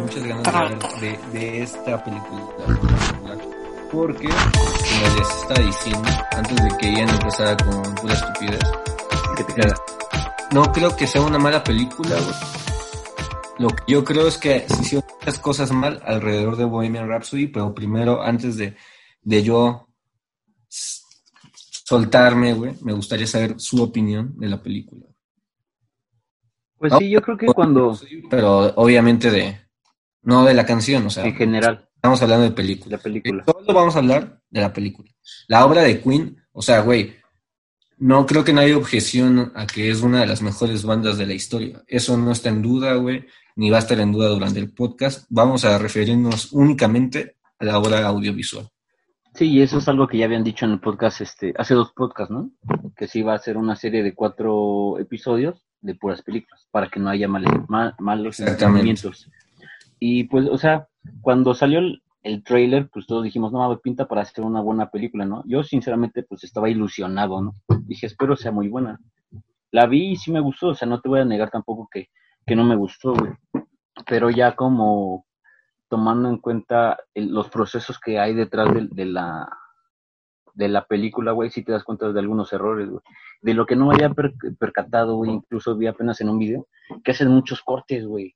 Muchas ganas de de, de esta película. Porque como les estaba diciendo antes de que Ian empezara con pura estupidez que te queda no creo que sea una mala película güey. lo que yo creo es que se hicieron muchas cosas mal alrededor de Bohemian Rhapsody pero primero antes de, de yo soltarme güey me gustaría saber su opinión de la película Pues sí, yo creo que cuando, pero obviamente de no de la canción o sea en general, Estamos hablando de película. la película. Solo vamos a hablar de la película. La obra de Queen, o sea, güey, no creo que no haya objeción a que es una de las mejores bandas de la historia. Eso no está en duda, güey, ni va a estar en duda durante el podcast. Vamos a referirnos únicamente a la obra audiovisual. Sí, y eso es algo que ya habían dicho en el podcast, este, hace dos podcasts, ¿no? Que sí va a ser una serie de cuatro episodios de puras películas, para que no haya males, malos entendimientos. Y pues, o sea, cuando salió el, el trailer, pues todos dijimos, no, pinta para hacer una buena película, ¿no? Yo sinceramente, pues estaba ilusionado, ¿no? Dije, espero sea muy buena. La vi y sí me gustó, o sea, no te voy a negar tampoco que, que no me gustó, güey. Pero ya como tomando en cuenta el- los procesos que hay detrás de, de la de la película, güey, sí te das cuenta de algunos errores, güey. De lo que no me había per- percatado, incluso vi apenas en un video, que hacen muchos cortes, güey.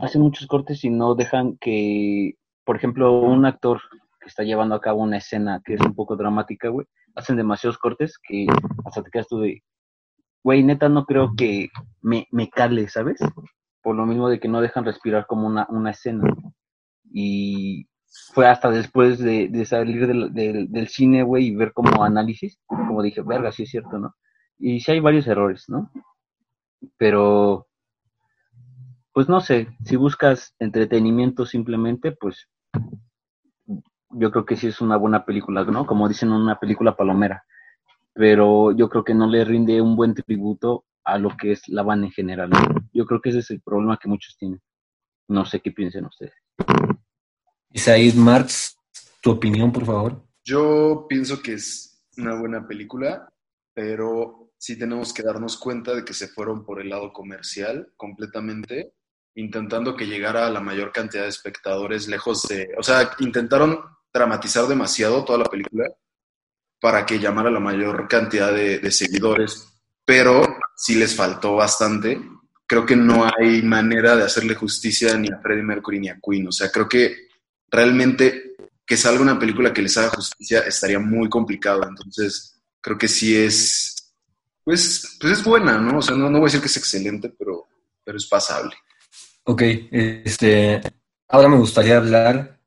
Hacen muchos cortes y no dejan que, por ejemplo, un actor que está llevando a cabo una escena que es un poco dramática, güey, hacen demasiados cortes que hasta te quedas tú de, güey, neta no creo que me, me cale, ¿sabes? Por lo mismo de que no dejan respirar como una, una escena. Y fue hasta después de, de salir del, del, del cine, güey, y ver como análisis, como dije, verga, sí es cierto, ¿no? Y sí hay varios errores, ¿no? Pero, pues no sé, si buscas entretenimiento simplemente, pues yo creo que sí es una buena película, ¿no? Como dicen, una película palomera. Pero yo creo que no le rinde un buen tributo a lo que es la banda en general. ¿no? Yo creo que ese es el problema que muchos tienen. No sé qué piensen ustedes. Isaid Marx, tu opinión, por favor. Yo pienso que es una buena película, pero sí tenemos que darnos cuenta de que se fueron por el lado comercial completamente, intentando que llegara a la mayor cantidad de espectadores lejos de... O sea, intentaron dramatizar demasiado toda la película para que llamara a la mayor cantidad de, seguidores, pero sí les faltó bastante. Creo que no hay manera de hacerle justicia ni a Freddie Mercury ni a Queen. O sea, creo que realmente que salga una película que les haga justicia estaría muy complicado. Entonces, creo que sí es, pues, pues es buena, ¿no? O sea, no, no voy a decir que es excelente, pero, pero es pasable. Ok, este, ahora me gustaría hablar.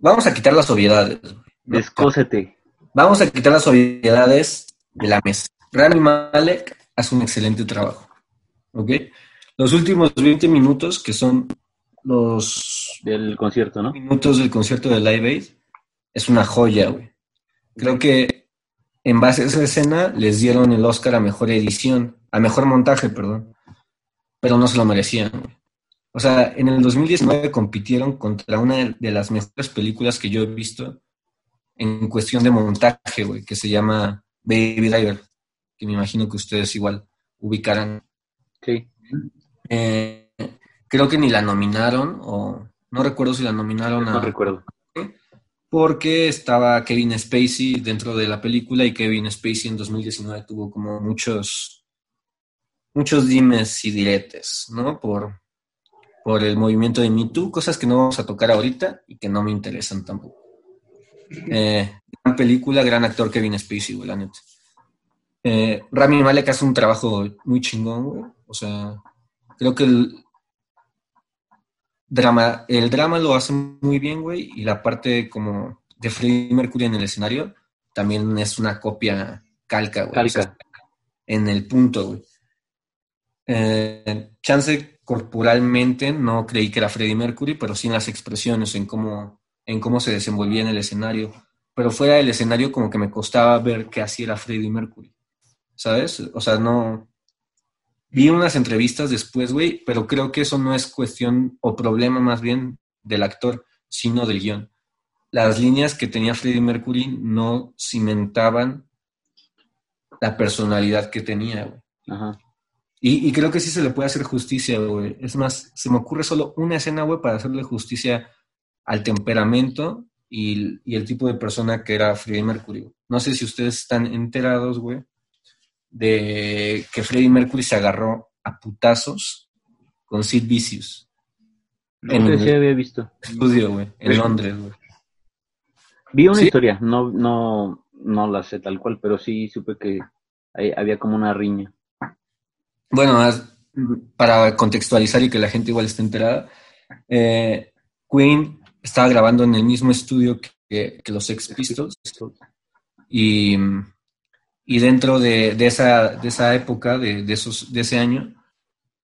Vamos a quitar las obviedades. güey. Descósete. Vamos a quitar las obviedades de la mesa. Rami Malek hace un excelente trabajo. ¿Ok? Los últimos 20 minutos, que son los Del concierto, ¿no? minutos del concierto de Live Aid, es una joya, güey. Creo que en base a esa escena les dieron el Oscar a mejor edición, a mejor montaje, perdón. Pero no se lo merecían. O sea, en el 2019 compitieron contra una de las mejores películas que yo he visto en cuestión de montaje, güey, que se llama Baby Driver, que me imagino que ustedes igual ubicarán. Sí. Eh, creo que ni la nominaron, o no recuerdo si la nominaron No a, recuerdo. Porque estaba Kevin Spacey dentro de la película y Kevin Spacey en 2019 tuvo como muchos muchos dimes y diretes, ¿no? Por, por el movimiento de Me Too, cosas que no vamos a tocar ahorita y que no me interesan tampoco. Eh, gran película, gran actor Kevin Spacey, güey, la neta. Eh, Rami Malek hace un trabajo muy chingón, güey. O sea, creo que el drama, el drama lo hace muy bien, güey, y la parte como de Freddie Mercury en el escenario también es una copia calca, güey. o sea, Calca. en el punto, güey. eh, chance corporalmente no creí que era Freddie Mercury, pero sí en las expresiones, en cómo, en cómo se desenvolvía en el escenario. Pero fuera del escenario como que me costaba ver que así era Freddie Mercury. ¿Sabes? O sea, no... Vi unas entrevistas después, güey, pero creo que eso no es cuestión o problema más bien del actor, sino del guion. Las líneas que tenía Freddie Mercury no cimentaban la personalidad que tenía, güey. Ajá. Y, y creo que sí se le puede hacer justicia, güey. Es más, se me ocurre solo una escena, güey, para hacerle justicia al temperamento y, y el tipo de persona que era Freddie Mercury. No sé si ustedes están enterados, güey, de que Freddie Mercury se agarró a putazos con Sid Vicious. En Creo que sí el había visto. estudio, güey, en Londres, güey. Vi una Sí. historia, no, no, no la sé tal cual, pero sí supe que había como una riña. Bueno, para contextualizar y que la gente igual esté enterada, eh, Queen estaba grabando en el mismo estudio que, que los Sex Pistols y, y dentro de, de esa, de esa época, de, de esos, de ese año,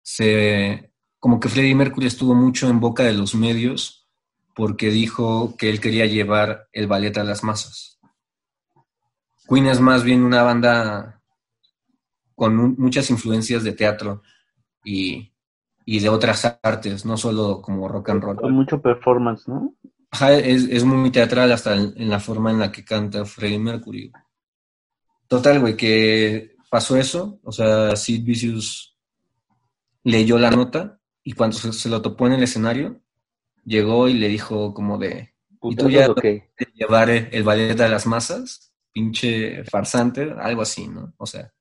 se, como que Freddie Mercury estuvo mucho en boca de los medios porque dijo que él quería llevar el ballet a las masas. Queen es más bien una banda con mu- muchas influencias de teatro y, y de otras artes, no solo como rock and Con roll. mucho performance, ¿no? Ajá, es, es muy teatral hasta en, en la forma en la que canta Freddie Mercury. Total, güey, que pasó eso, o sea, Sid Vicious leyó la nota y cuando se, se lo topó en el escenario, llegó y le dijo como de, ¿Y tú ya- o qué? llevar el ballet a las masas, pinche farsante, algo así, ¿no? O sea,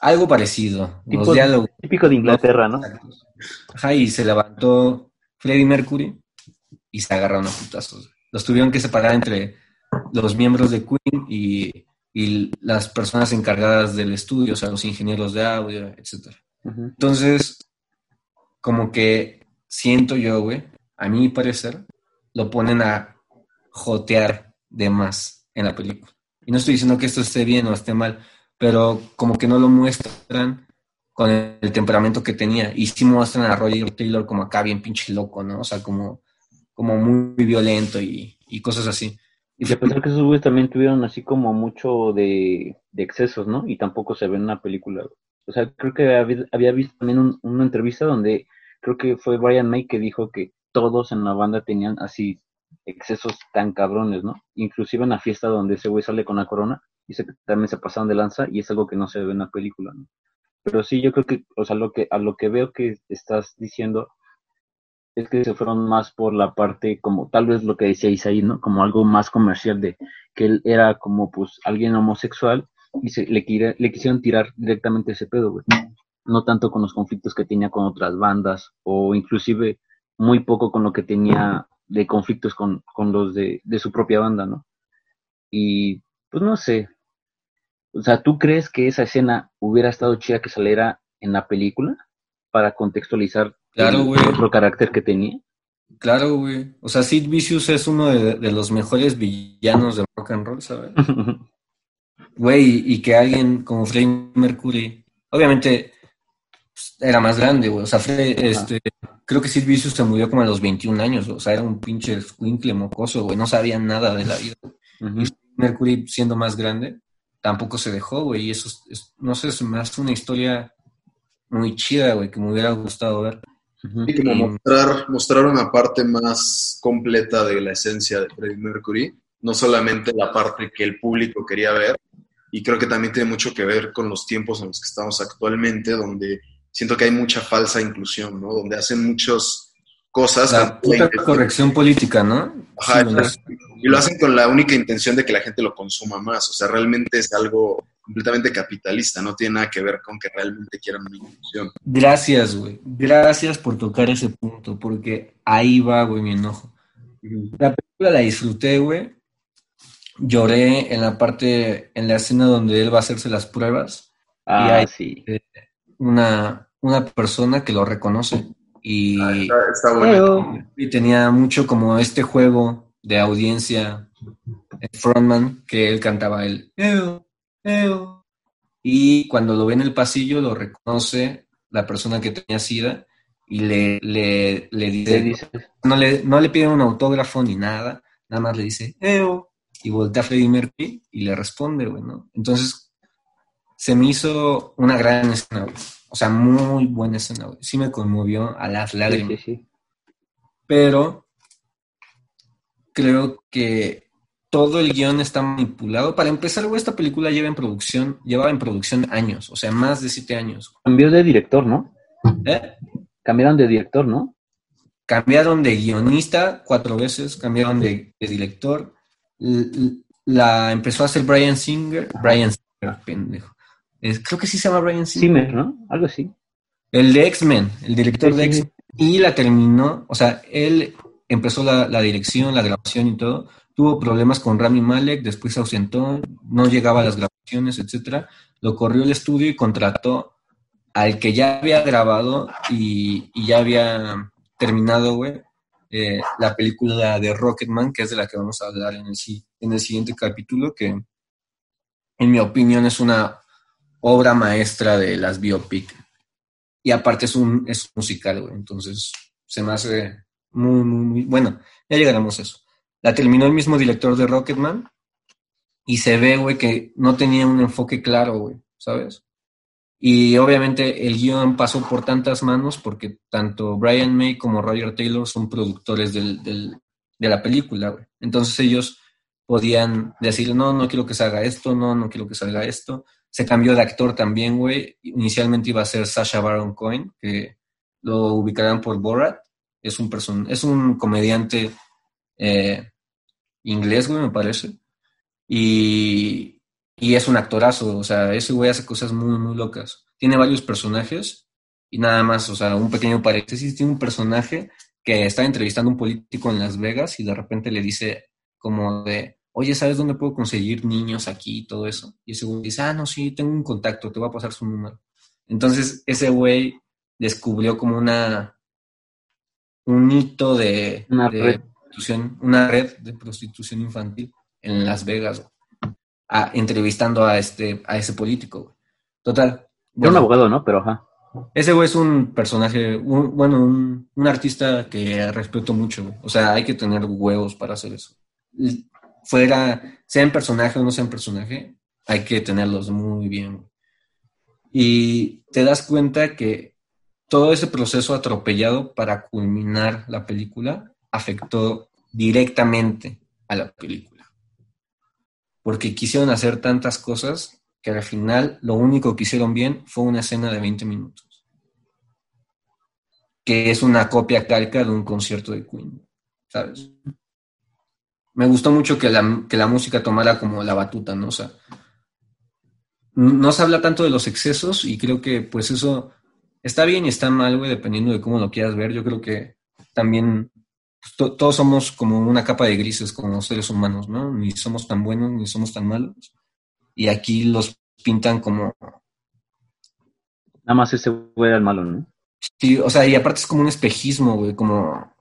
algo parecido. Los Tipo- diálogos. Típico de Inglaterra, ¿no? Ajá, y se levantó Freddie Mercury y se agarraron a putazos. Los tuvieron que separar entre los miembros de Queen y, y las personas encargadas del estudio, o sea, los ingenieros de audio, etcétera. Ujú. Entonces, como que siento yo, güey, a mi parecer, lo ponen a jotear de más en la película. Y no estoy diciendo que esto esté bien o esté mal, pero como que no lo muestran con el, el temperamento que tenía. Y sí muestran a Roger Taylor como acá bien pinche loco, ¿no? O sea, como, como muy violento y, y cosas así. Y a pesar que esos güeyes también tuvieron así como mucho de, de excesos, ¿no? Y tampoco se ve en una película. O sea, creo que había, había visto también un- una entrevista donde creo que fue Brian May que dijo que todos en la banda tenían así excesos tan cabrones, ¿no? Inclusive en la fiesta donde ese güey sale con la corona, dice que también se pasaron de lanza y es algo que no se ve en la película, ¿no? Pero sí, yo creo que, o sea, lo que, a lo que veo que estás diciendo es que se fueron más por la parte como tal vez lo que decíais ahí, ¿no? Como algo más comercial de que él era como pues alguien homosexual y se, le, le quisieron tirar directamente ese pedo, güey. No tanto con los conflictos que tenía con otras bandas o inclusive muy poco con lo que tenía de conflictos con, con los de, de su propia banda, ¿no? Y pues no sé. O sea, ¿tú crees que esa escena hubiera estado chida que saliera en la película para contextualizar Claro, güey. otro carácter que tenía? Claro, güey. O sea, Sid Vicious es uno de, de los mejores villanos de rock and roll, ¿sabes? Güey, y que alguien como Freddie Mercury, obviamente pues, era más grande, güey. O sea, Fre- este, creo que Sid Vicious se murió como a los 21 años, o sea, era un pinche escuincle mocoso, güey. No sabía nada de la vida. Y Mercury, siendo más grande, tampoco se dejó, güey. Y eso, es- es- no sé, me hace una historia muy chida, güey, que me hubiera gustado ver. Y como mostrar, mostrar una parte más completa de la esencia de Freddie Mercury, no solamente la parte que el público quería ver, y creo que también tiene mucho que ver con los tiempos en los que estamos actualmente, donde siento que hay mucha falsa inclusión, ¿no? Donde hacen muchas cosas La puta corrección política, ¿no? Ajá, Sí, y lo hacen con la única intención de que la gente lo consuma más. O sea, realmente es algo completamente capitalista, no tiene nada que ver con que realmente quieran una inclusión. Gracias, güey. Gracias por tocar ese punto, porque ahí va, güey, mi enojo. La película la disfruté, güey. Lloré en la parte, en la escena donde él va a hacerse las pruebas. Ah, hay- sí. Una, una persona que lo reconoce y, Está, está bueno. y tenía mucho como este juego de audiencia, el frontman, que él cantaba el y cuando lo ve en el pasillo lo reconoce la persona que tenía SIDA y le, le, le dice, no le, no le pide un autógrafo ni nada, nada más le dice, ¡Eo! Y voltea a Freddie Mercury y le responde, güey, ¿no? Entonces, se me hizo una gran escena, güey. O sea, muy buena escena, güey. Sí me conmovió a las sí, lágrimas. sí, sí. Pero creo que todo el guion está manipulado. Para empezar, güey, esta película lleva en producción, llevaba en producción años, o sea, más de siete años. Cambió de director, ¿no? ¿Eh? Cambiaron de director, ¿no? Cambiaron de guionista cuatro veces, cambiaron de, de director. La empezó a hacer Brian Singer. Brian Singer, pendejo. Es- creo que sí se llama Brian Singer. Zimmer, ¿no? Algo así. El de X-Men, el director Sí, de sí, X-Men. Y la terminó, o sea, él empezó la, la dirección, la grabación y todo. Tuvo problemas con Rami Malek, después se ausentó, no llegaba a las grabaciones, etcétera. Lo corrió el estudio y contrató al que ya había grabado y, y ya había terminado, güey, eh, la película de Rocketman, que es de la que vamos a hablar en el, en el siguiente capítulo, que en mi opinión es una obra maestra de las biopic. Y aparte es un es musical, güey. Entonces se me hace muy, muy, muy... Bueno, ya llegaremos a eso. La terminó el mismo director de Rocketman y se ve, güey, que no tenía un enfoque claro, güey, ¿sabes? Y obviamente el guion pasó por tantas manos porque tanto Brian May como Roger Taylor son productores del, de la película, güey. Entonces ellos podían decir, no, no quiero que se haga esto, no, no quiero que salga esto. Se cambió de actor también, güey. Inicialmente iba a ser Sasha Baron Cohen, que lo ubicarán por Borat. Es un, person es un comediante eh, inglés, güey, me parece. Y, y es un actorazo, o sea, ese güey hace cosas muy, muy locas. Tiene varios personajes y nada más, o sea, un pequeño paréntesis, tiene un personaje que está entrevistando a un político en Las Vegas y de repente le dice como de, oye, ¿sabes dónde puedo conseguir niños aquí y todo eso? Y ese güey dice, ah, no, sí, tengo un contacto, te voy a pasar su número. Entonces, ese güey descubrió como una, un hito de, Una de red. Prostitución, una red de prostitución infantil en Las Vegas, a- entrevistando a este, a ese político, güey. Total. Era un bueno, abogado, ¿no? Pero ajá. ese güey es un personaje, un- bueno, un, un artista que respeto mucho, güey. O sea, hay que tener huevos para hacer eso. Fuera, sea en personaje o no sea en personaje, hay que tenerlos muy bien. güey. Y te das cuenta que todo ese proceso atropellado para culminar la película afectó directamente a la película. Porque quisieron hacer tantas cosas que al final lo único que hicieron bien fue una escena de 20 minutos. Que es una copia calca de un concierto de Queen, ¿sabes? Me gustó mucho que la, que la música tomara como la batuta, ¿no? O sea, no se habla tanto de los excesos y creo que pues eso está bien y está mal, güey, dependiendo de cómo lo quieras ver. Yo creo que también pues, to- todos somos como una capa de grises como seres humanos, ¿no? Ni somos tan buenos ni somos tan malos. Y aquí los pintan como Nada más ese güey era el malo, ¿no? Sí, o sea, y aparte es como un espejismo, güey, como,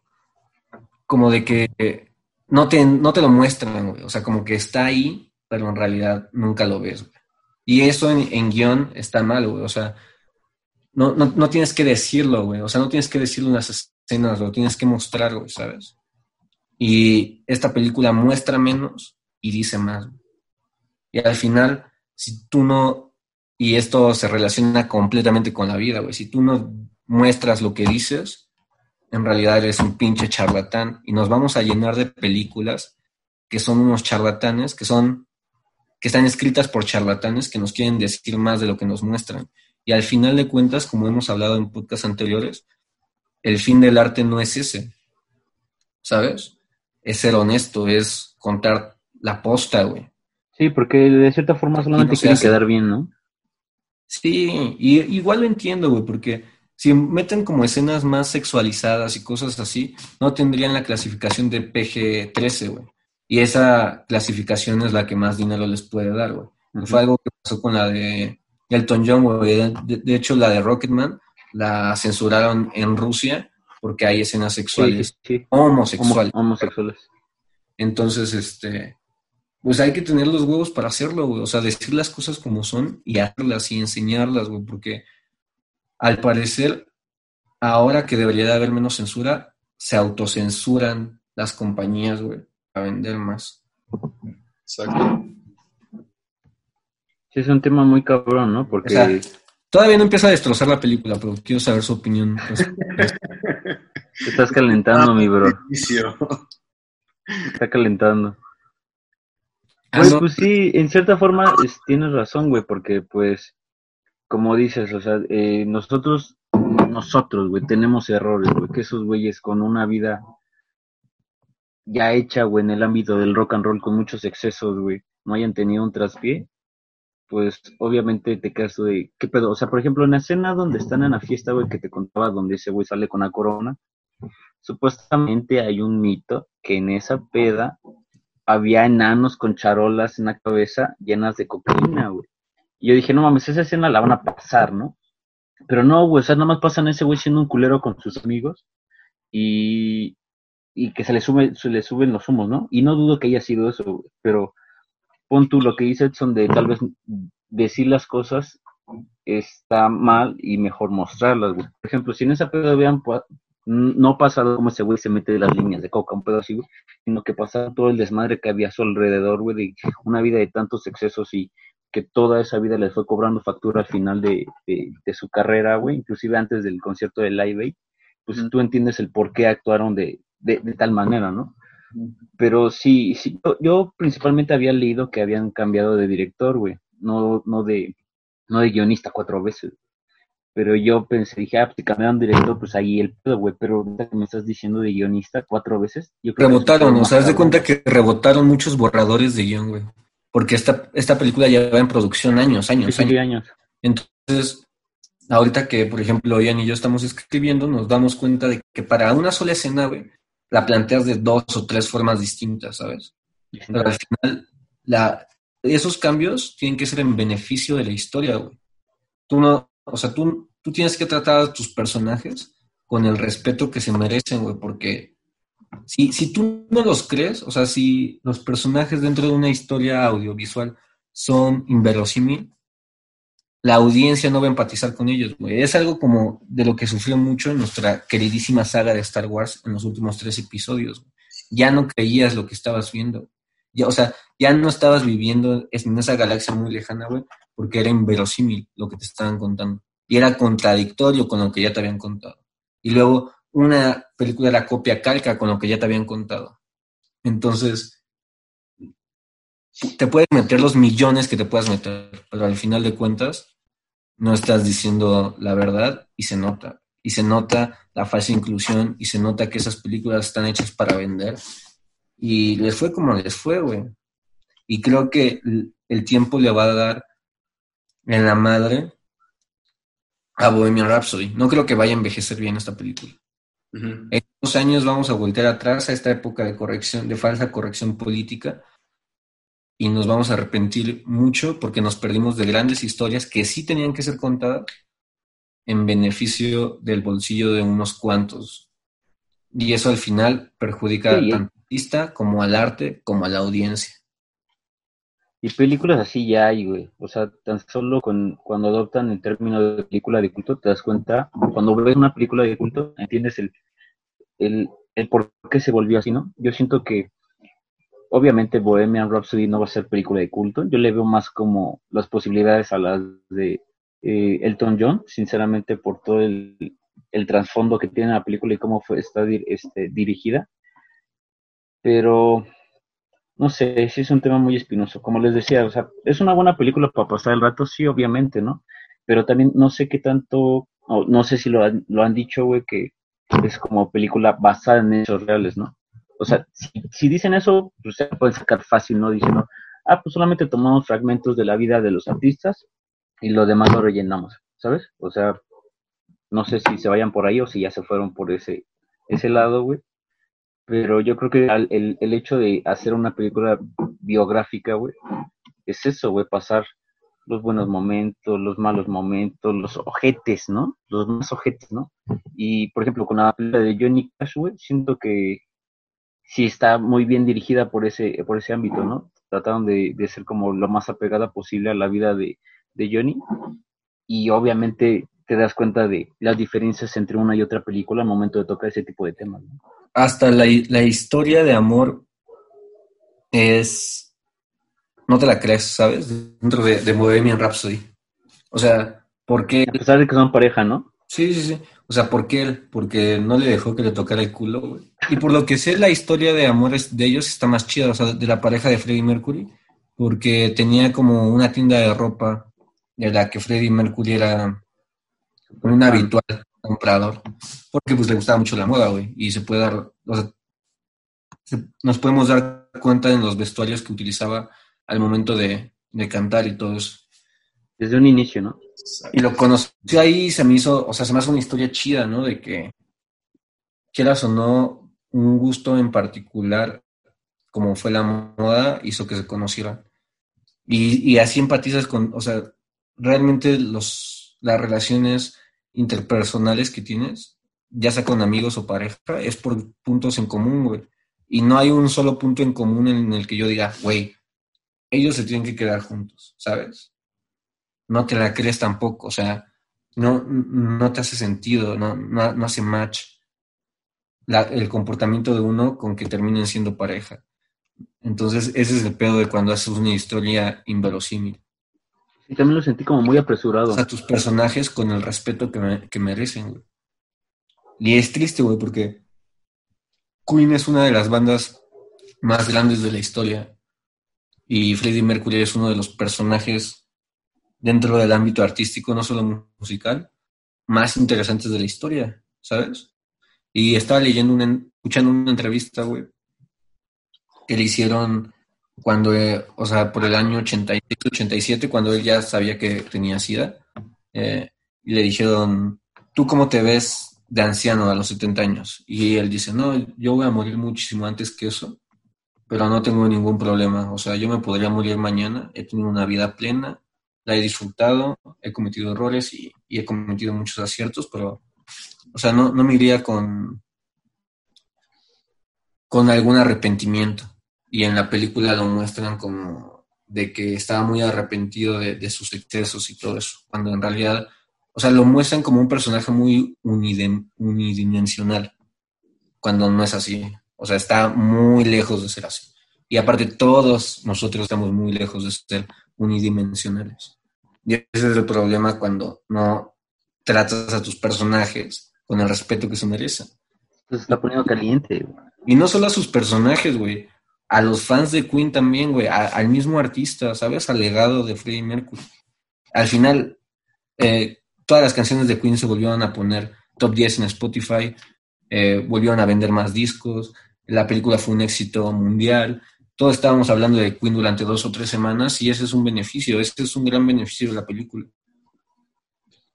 como de que no te, no te lo muestran, güey. O sea, como que está ahí, pero en realidad nunca lo ves, güey. Y eso en, en guion está mal, güey. O sea, no, no, no tienes que decirlo, güey. O sea, no tienes que decirlo en las escenas, lo tienes que mostrar, güey, ¿sabes? Y esta película muestra menos y dice más. Y al final, si tú no y esto se relaciona completamente con la vida, güey. Si tú no muestras lo que dices, en realidad eres un pinche charlatán. Y nos vamos a llenar de películas que son unos charlatanes, que son, que están escritas por charlatanes que nos quieren decir más de lo que nos muestran. Y al final de cuentas, como hemos hablado en podcasts anteriores, el fin del arte no es ese. ¿Sabes? Es ser honesto, es contar la posta, güey. Sí, porque de cierta forma solamente no quieren hace. quedar bien, ¿no? Sí, y igual lo entiendo, güey, porque si meten como escenas más sexualizadas y cosas así, no tendrían la clasificación de PG-13, güey. Y esa clasificación es la que más dinero les puede dar, güey. Fue algo que pasó con la de Elton John, güey. De, de hecho, la de Rocketman la censuraron en Rusia porque hay escenas Sí, sexuales sí, sí. homosexuales. Homo- homosexuales. Entonces, este, pues hay que tener los huevos para hacerlo, güey. O sea, decir las cosas como son y hacerlas y enseñarlas, güey, porque al parecer, ahora que debería de haber menos censura, se autocensuran las compañías, güey, a vender más. Exacto. Sí, es un tema muy cabrón, ¿no? Porque... O sea, todavía no empieza a destrozar la película, pero quiero saber su opinión. pues. Te estás calentando, mi bro. Está calentando. Ah, Güey, no, pues sí, en cierta forma es- tienes razón, güey, porque pues, como dices, o sea, eh, nosotros, nosotros, güey, tenemos errores, güey, que esos güeyes con una vida ya hecha, güey, en el ámbito del rock and roll con muchos excesos, güey, no hayan tenido un traspié, pues obviamente te quedas tú de, ¿qué pedo? O sea, por ejemplo, en la escena donde están en la fiesta, güey, que te contaba, donde ese güey sale con la corona, supuestamente hay un mito que en esa peda había enanos con charolas en la cabeza llenas de cocaína, güey. Y yo dije, no mames, esa escena la van a pasar, ¿no? Pero no, güey, o sea, nada más pasan ese güey siendo un culero con sus amigos y, y que se le, se le suben los humos, ¿no? Y no dudo que haya sido eso, güey, pero pon tú lo que dice Edson de tal vez decir las cosas está mal y mejor mostrarlas, güey. Por ejemplo, si en esa pedo vean, no pasado como ese güey se mete de las líneas de coca, un pedo así, güey, sino que pasaba todo el desmadre que había a su alrededor, güey, de una vida de tantos excesos y que toda esa vida les fue cobrando factura al final de, de, de su carrera, güey, inclusive antes del concierto de Live Aid, pues tú entiendes el por qué actuaron de, de, de tal manera, ¿no? Pero sí, sí yo, yo principalmente había leído que habían cambiado de director, güey, no, no de, no de guionista cuatro veces. Pero yo pensé, dije, ah, pues si cambiaron de director, pues ahí el pedo, güey. Pero ahorita que me estás diciendo de guionista cuatro veces, yo creo Rebotaron, o sea, haz de cuenta que rebotaron muchos borradores de guion, güey. Porque esta, esta película lleva en producción años, años, Sí, años. años. Entonces, ahorita que, por ejemplo, Ian y yo estamos escribiendo, nos damos cuenta de que para una sola escena, güey, la planteas de dos o tres formas distintas, ¿sabes? Pero al final, la, esos cambios tienen que ser en beneficio de la historia, güey. Tú no, o sea, tú, tú tienes que tratar a tus personajes con el respeto que se merecen, güey, porque si, si tú no los crees, o sea, si los personajes dentro de una historia audiovisual son inverosímil, la audiencia no va a empatizar con ellos, güey. Es algo como de lo que sufrió mucho en nuestra queridísima saga de Star Wars en los últimos tres episodios. Ya no creías lo que estabas viendo. Ya, o sea, ya no estabas viviendo en esa galaxia muy lejana, güey, porque era inverosímil lo que te estaban contando. Y era contradictorio con lo que ya te habían contado. Y luego una película era copia calca con lo que ya te habían contado. Entonces, te puedes meter los millones que te puedas meter, pero al final de cuentas no estás diciendo la verdad y se nota. Y se nota la falsa inclusión y se nota que esas películas están hechas para vender. Y les fue como les fue, güey. Y creo que el- tiempo le va a dar en la madre a Bohemian Rhapsody. No creo que vaya a envejecer bien esta película. En unos años vamos a voltear atrás a esta época de corrección, de falsa corrección política, y nos vamos a arrepentir mucho porque nos perdimos de grandes historias que sí tenían que ser contadas en beneficio del bolsillo de unos cuantos. Y eso al final perjudica Sí, tanto al artista como al arte, como a la audiencia. Y películas así ya hay, güey. O sea, tan solo con, cuando adoptan el término de película de culto, te das cuenta, cuando ves una película de culto, entiendes el, el, el por qué se volvió así, ¿no? Yo siento que, obviamente, Bohemian Rhapsody no va a ser película de culto. Yo le veo más como las posibilidades a las de eh, Elton John, sinceramente, por todo el, trasfondo que tiene la película y cómo fue, está este, dirigida. Pero no sé, sí es un tema muy espinoso. Como les decía, o sea, es una buena película para pasar el rato, sí, obviamente, ¿no? Pero también no sé qué tanto, o no sé si lo han, lo han dicho, güey, que es como película basada en hechos reales, ¿no? O sea, si, dicen eso, pues se pueden sacar fácil, ¿no? Diciendo, ah, pues solamente tomamos fragmentos de la vida de los artistas y lo demás lo rellenamos, ¿sabes? O sea, no sé si se vayan por ahí o si ya se fueron por ese, ese lado, güey. Pero yo creo que el, el hecho de hacer una película biográfica, güey, es eso, güey, pasar los buenos momentos, los malos momentos, los ojetes, ¿no? Los más ojetes, ¿no? Y, por ejemplo, con la película de Johnny Cash, güey, siento que sí está muy bien dirigida por ese, por ese ámbito, ¿no? trataron de, de ser como lo más apegada posible a la vida de, de Johnny. Y obviamente te das cuenta de las diferencias entre una y otra película al momento de tocar ese tipo de temas. ¿no? Hasta la, la historia de amor es... No te la crees, ¿sabes? Dentro de, de Bohemian Rhapsody. O sea, ¿por qué? A pesar de que son pareja, ¿no? Sí, sí, sí. O sea, ¿por qué él? Porque no le dejó que le tocara el culo, güey. Y por lo que sé, la historia de amores de ellos está más chida, o sea, de la pareja de Freddie Mercury, porque tenía como una tienda de ropa de la que Freddie Mercury era un habitual comprador, porque pues le gustaba mucho la moda, güey, y se puede dar, o sea, se- nos podemos dar cuenta en los vestuarios que utilizaba al momento de, de cantar y todo eso. Desde un inicio, ¿no? Y lo conocí ahí y se me hizo, o sea, se me hace una historia chida, ¿no? De que, quieras o no, un gusto en particular, como fue la moda, hizo que se conocieran. Y, y así empatizas con, o sea, realmente los, las relaciones interpersonales que tienes, ya sea con amigos o pareja, es por puntos en común, güey. Y no hay un solo punto en común en el que yo diga, güey, ellos se tienen que quedar juntos, ¿sabes? No te la crees tampoco, o sea, no, no te hace sentido, no, no, no hace match la- el comportamiento de uno con que terminen siendo pareja. Entonces, ese es el pedo de cuando haces una historia inverosímil. Y también lo sentí como muy apresurado. O sea, tus personajes con el respeto que, me- que merecen, güey. Y es triste, güey, porque Queen es una de las bandas más grandes de la historia. Y Freddie Mercury es uno de los personajes dentro del ámbito artístico, no solo musical, más interesantes de la historia, ¿sabes? Y estaba leyendo, una, escuchando una entrevista, güey, que le hicieron cuando, eh, o sea, por el año 86-87, cuando él ya sabía que tenía SIDA, eh, y le dijeron, ¿tú cómo te ves de anciano a los 70 años? Y él dice, no, yo voy a morir muchísimo antes que eso, pero no tengo ningún problema, o sea, yo me podría morir mañana, he tenido una vida plena, la he disfrutado, he cometido errores y, he cometido muchos aciertos, pero, o sea, no, me iría con, con algún arrepentimiento. Y en la película lo muestran como de que estaba muy arrepentido de, sus excesos y todo eso, cuando en realidad, o sea, lo muestran como un personaje muy unidimensional, cuando no es así. O sea, está muy lejos de ser así. Y aparte todos nosotros estamos muy lejos de ser unidimensionales. Y ese es el problema cuando no tratas a tus personajes con el respeto que se merecen. Se está poniendo caliente. güey. Y no solo a sus personajes, güey. A los fans de Queen también, güey. a- al mismo artista, ¿sabes? Al legado de Freddie Mercury. Al final, eh, todas las canciones de Queen se volvieron a poner top 10 en Spotify. eh, volvieron a vender más discos. La película fue un éxito mundial. Todos estábamos hablando de Queen durante dos o tres semanas y ese es un beneficio. Ese es un gran beneficio de la película.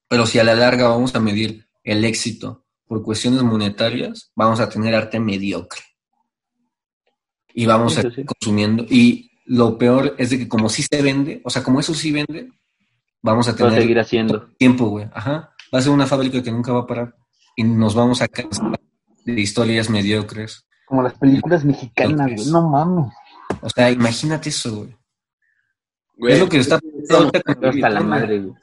Pero si a la larga vamos a medir el éxito por cuestiones monetarias, vamos a tener arte mediocre. Y vamos a Eso ir sí. consumiendo. Y lo peor es de que como sí se vende, o sea, como eso sí vende, vamos a Se va a tener seguir haciendo. tiempo, güey. Ajá. Va a ser una fábrica que nunca va a parar. Y nos vamos a cansar de historias mediocres. Como las películas mexicanas, güey. No mames. O sea, imagínate eso, güey. Güey, Es lo que está pasando hasta la madre, güey.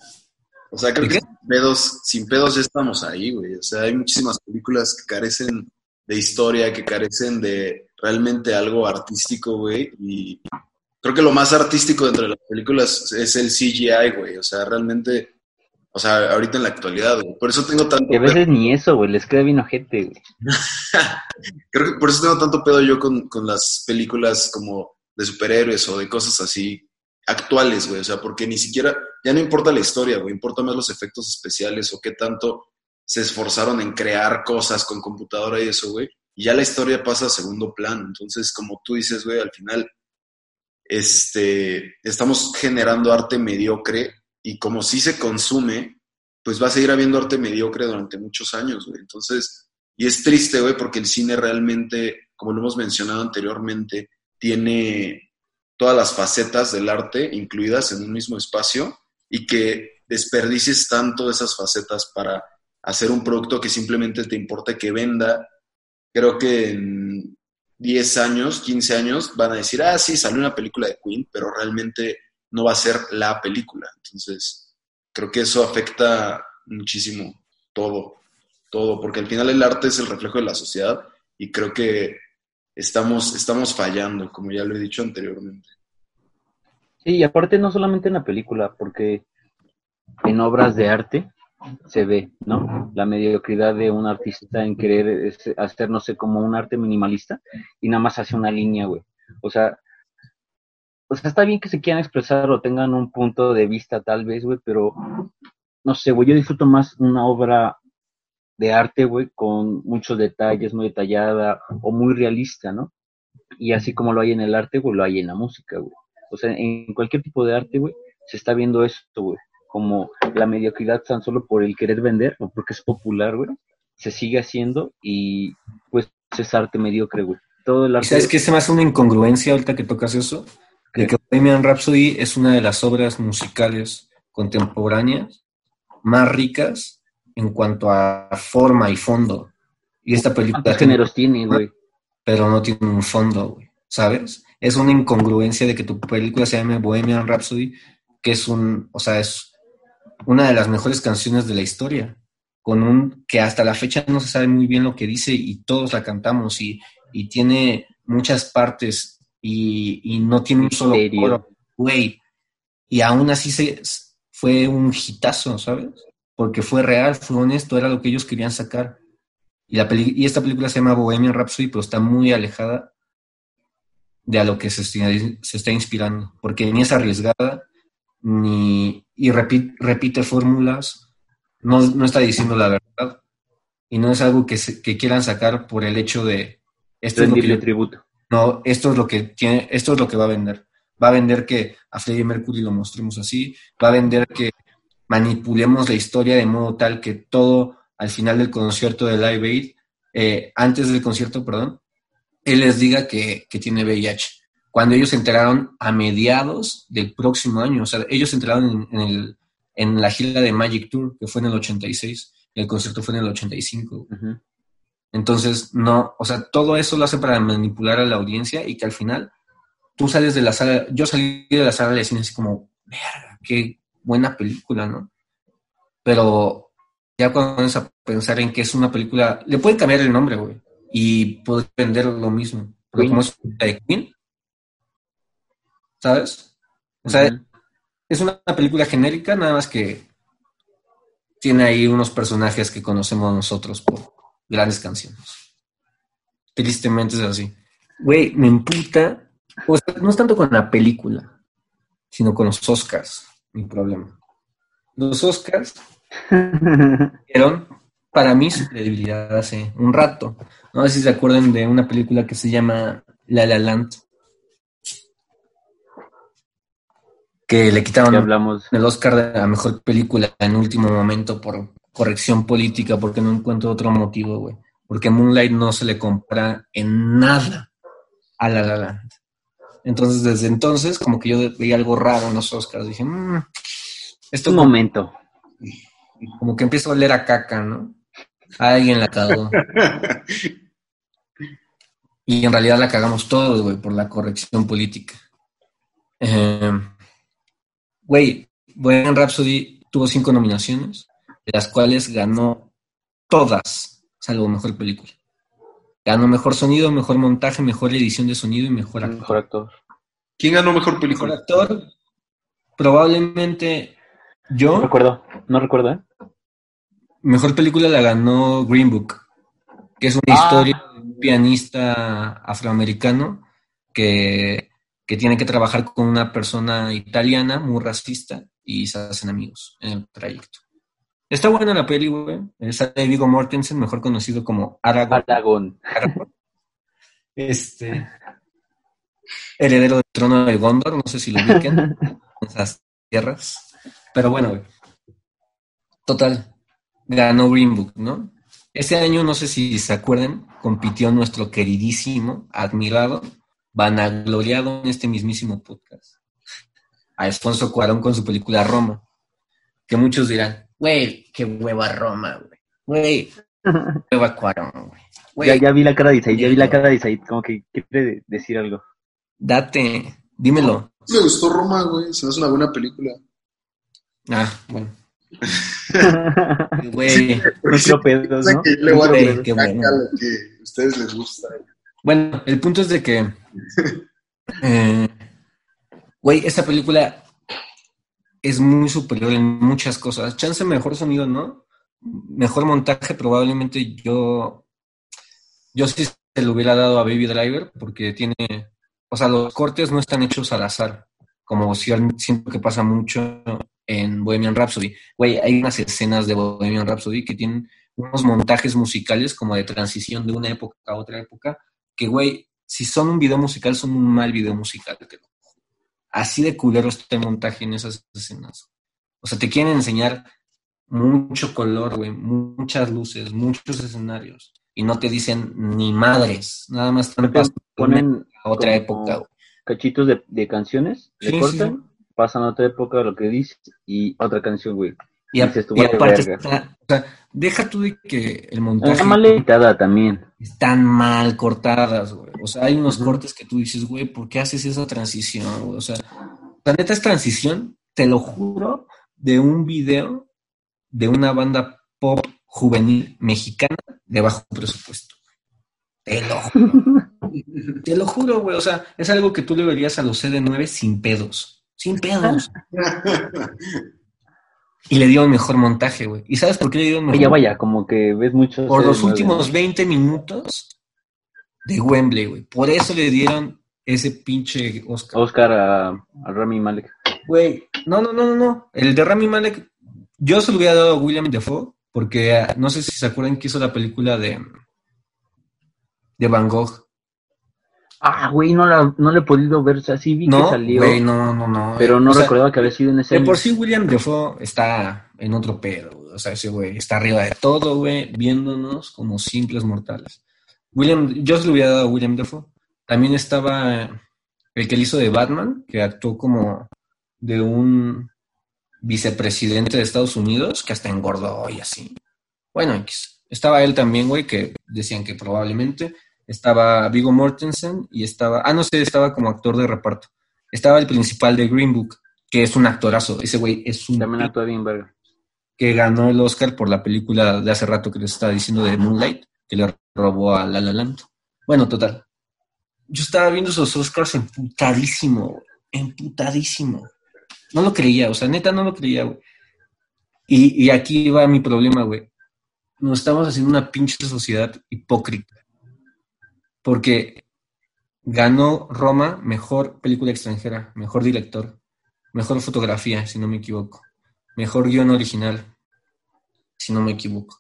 O sea, creo ¿De que sin pedos, sin pedos ya estamos ahí, güey. O sea, hay muchísimas películas que carecen de historia, que carecen de realmente algo artístico, güey. Y creo que lo más artístico dentro de las películas es el CGI, güey. O sea, realmente, o sea, ahorita en la actualidad, güey. Por eso tengo tanto Que a veces ni eso, güey. Les queda bien ojete, güey. Creo que por eso tengo tanto pedo yo con, con las películas como de superhéroes o de cosas así actuales, güey. O sea, porque ni siquiera, ya no importa la historia, güey. Importa más los efectos especiales o qué tanto se esforzaron en crear cosas con computadora y eso, güey. Y ya la historia pasa a segundo plano. Entonces, como tú dices, güey, al final, este, estamos generando arte mediocre y como sí se consume, pues va a seguir habiendo arte mediocre durante muchos años, güey. Entonces, y es triste, güey, porque el cine realmente, como lo hemos mencionado anteriormente, tiene todas las facetas del arte incluidas en un mismo espacio y que desperdicies tanto esas facetas para hacer un producto que simplemente te importa que venda, creo que mm, 10 años, 15 años, van a decir, ah, sí, salió una película de Queen, pero realmente no va a ser la película. Entonces, creo que eso afecta muchísimo todo, todo, porque al final el arte es el reflejo de la sociedad y creo que estamos, estamos fallando, como ya lo he dicho anteriormente. Sí, y aparte no solamente en la película, porque en obras de arte se ve, ¿no? La mediocridad de un artista en querer hacer, no sé, como un arte minimalista y nada más hace una línea, güey. O sea, o sea, está bien que se quieran expresar o tengan un punto de vista tal vez, güey, pero no sé, güey, yo disfruto más una obra de arte, güey, con muchos detalles, muy detallada o muy realista, ¿no? Y así como lo hay en el arte, güey, lo hay en la música, güey. O sea, en cualquier tipo de arte, güey, se está viendo esto, güey como la mediocridad tan solo por el querer vender o porque es popular, güey, se sigue haciendo y pues es arte mediocre, güey. Todo el arte... ¿Sabes qué se me hace una incongruencia ahorita que tocas eso? De que Bohemian Rhapsody es una de las obras musicales contemporáneas más ricas en cuanto a forma y fondo. Y esta película... ¿Cuántos géneros tiene, güey? Pero no tiene un fondo, güey. ¿Sabes? Es una incongruencia de que tu película se llame Bohemian Rhapsody, que es un, o sea, es una de las mejores canciones de la historia, con un que hasta la fecha no se sabe muy bien lo que dice y todos la cantamos y, y tiene muchas partes y, no tiene un solo coro, güey. Y aún así se, fue un hitazo, ¿sabes? Porque fue real, fue honesto, era lo que ellos querían sacar. Y, la y esta película se llama Bohemian Rhapsody, pero está muy alejada de a lo que se, se está inspirando, porque ni es arriesgada, ni, y repite, repite fórmulas, no, no, está diciendo la verdad, y no es algo que, que quieran sacar por el hecho de esto es lo que tributo. No, esto es lo que tiene, esto es lo que va a vender. Va a vender que a Freddie Mercury lo mostremos así, va a vender que manipulemos la historia de modo tal que todo al final del concierto de Live Aid, eh, antes del concierto, perdón, él les diga que, que tiene VIH cuando ellos se enteraron a mediados del próximo año. O sea, ellos se enteraron en, el, en la gira de Magic Tour, que fue en el 86, y el concierto fue en el 85. Entonces, no, o sea, todo eso lo hace para manipular a la audiencia y que al final tú sales de la sala, yo salí de la sala de cine así como, verga, qué buena película, ¿no? Pero ya cuando comienzas a pensar en que es una película, le pueden cambiar el nombre, güey, y puede vender lo mismo. Porque como es de Queen, ¿sabes? O sea, es una película genérica, nada más que tiene ahí unos personajes que conocemos nosotros por grandes canciones. Tristemente es así. Güey, me emputa. O sea, no es tanto con la película, sino con los Oscars, mi problema. Los Oscars fueron para mí su credibilidad hace un rato. No sé si se acuerdan de una película que se llama La La Land. que le quitaron hablamos. el Oscar de la mejor película en último momento por corrección política, porque no encuentro otro motivo, güey. Porque Moonlight no se le compra en nada a La La Land. Entonces, desde entonces, como que yo veía algo raro en los Oscars. Dije, mmm, esto. Un momento. Como que empieza a oler a caca, ¿no? Alguien la cagó. y en realidad la cagamos todos, güey, por la corrección política. Eh, Güey, Bohemian Rhapsody tuvo cinco nominaciones, de las cuales ganó todas, salvo mejor película. Ganó mejor sonido, mejor montaje, mejor edición de sonido y mejor actor. Mejor actor. ¿Quién ganó mejor película? Mejor actor, probablemente yo. No recuerdo, no recuerdo, ¿eh? Mejor película la ganó Green Book, que es una Ah. historia de un pianista afroamericano que que tiene que trabajar con una persona italiana muy racista y se hacen amigos en el trayecto. Está buena la peli, güey. Es de Viggo Mortensen, mejor conocido como Aragorn. Aragón. Aragorn. Este. Heredero del trono de Gondor, no sé si lo ubiquen. esas tierras. Pero bueno, güey. Total. Ganó Green Book, ¿no? Este año, no sé si se acuerdan, compitió nuestro queridísimo, admirado, vanagloriado en este mismísimo podcast, a Alfonso Cuarón con su película Roma, que muchos dirán, güey, qué hueva Roma, güey, güey, hueva Cuarón, güey. Ya, ya vi la cara de Isaid, ya vi la cara de Isaid, como que quiere decir algo. date, dímelo. Me gustó Roma, güey. Se me hace una buena película. Ah, bueno. Güey. No quiero pedos, ¿no? Que le voy a Güey, qué bueno. a lo que a ustedes les gusta. Bueno, el punto es de que. eh, Güey, esta película es muy superior en muchas cosas. Chance mejor sonido, ¿no? Mejor montaje, probablemente yo. Yo sí se lo hubiera dado a Baby Driver porque tiene. O sea, los cortes no están hechos al azar, como siento que pasa mucho en Bohemian Rhapsody. Güey, hay unas escenas de Bohemian Rhapsody que tienen unos montajes musicales como de transición de una época a otra época que, güey, si son un video musical, son un mal video musical. te. Así de culero está el montaje en esas escenas. O sea, te quieren enseñar mucho color, güey, muchas luces, muchos escenarios. Y no te dicen ni madres, nada más te Ponen- pasan Ponen a otra época. güey. cachitos de, de canciones, le Sí, sí, cortan, pasan a otra época lo que dice y otra canción, güey. Y, a- aparte, está- o sea, deja tú de que el montaje Está mal editada también. están mal cortadas, güey. O sea, hay unos cortes que tú dices, güey, ¿por qué haces esa transición, güey? O sea, la neta es transición, te lo juro, de un video de una banda pop juvenil mexicana de bajo presupuesto. Te lo juro. te lo juro, güey. O sea, es algo que tú le verías a los CD9 sin pedos. Sin pedos. Y le dieron mejor montaje, güey. ¿Y sabes por qué le dieron mejor Vaya, vaya, como que ves mucho. por los últimos nuevas. 20 minutos de Wembley, güey. Por eso le dieron ese pinche Oscar. Oscar a, a Rami Malek. Güey, no, no, no, no, no. El de Rami Malek, yo se lo hubiera dado a William Defoe, porque ah, no sé si se acuerdan que hizo la película de, de Van Gogh. Ah, güey, no la, no la he podido ver, o sea, sí vi que No, salió, güey, no, no, no. pero no O sea, recordaba que había sido en ese De por sí William Defoe está en otro pedo, güey. o sea, ese güey está arriba de todo, güey, viéndonos como simples mortales. William, yo se lo hubiera dado a William Defoe. También estaba eh, el que él hizo de Batman, que actuó como de un vicepresidente de Estados Unidos, que hasta engordó y así. Bueno, estaba él también, güey, que decían que probablemente estaba Vigo Mortensen y estaba, ah, no sé, estaba como actor de reparto. Estaba el principal de Green Book, que es un actorazo. Ese güey es un También actúa bien, verga. que ganó el Oscar por la película de hace rato que les estaba diciendo de Moonlight, que le robó a La La Land. Bueno, total. Yo estaba viendo esos Oscars emputadísimo, güey, emputadísimo. No lo creía, o sea, neta no lo creía, güey. Y, y aquí va mi problema, güey. Nos estamos haciendo una pinche sociedad hipócrita. Porque ganó Roma mejor película extranjera, mejor director, mejor fotografía, si no me equivoco, mejor guion original, si no me equivoco.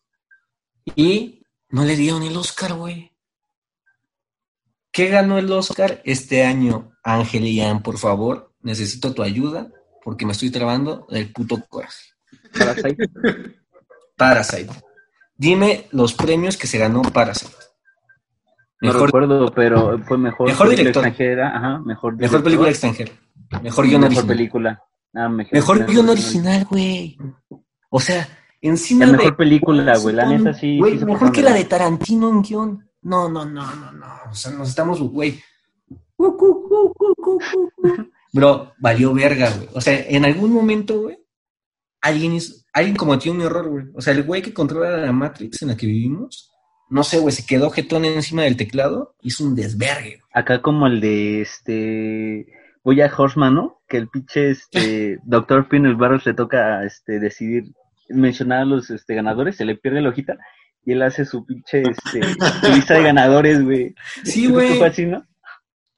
Y no le dieron el Oscar, güey. ¿Qué ganó el Oscar este año, Ángel y Ian, por favor? Necesito tu ayuda porque me estoy trabando del puto coraje. Parasite. Parasite. Dime los premios que se ganó Parasite. No Mejor, recuerdo, pero fue mejor, Mejor película director. extranjera, ajá, mejor mejor director, película extranjera. Mejor guion mejor original. película. Ah, mejor, Mejor guion original, güey. O sea, encima La de... mejor película, güey, la neta sí. Güey, sí mejor que de la de Tarantino en guion. No, no, no, no, no. O sea, nos estamos, güey. Bro, valió verga, güey. O sea, en algún momento, güey, alguien, hizo- alguien cometió un error, güey. O sea, el güey que controla la Matrix en la que vivimos, no sé, güey, se quedó jetón encima del teclado, hizo un desvergue. Acá como el de este Boya Horseman, ¿no? Que el pinche este Doctor Pinel Barros le toca este decidir mencionar a los este ganadores, se le pierde la hojita y él hace su pinche este lista de ganadores, güey. Sí, güey. fue así, ¿no?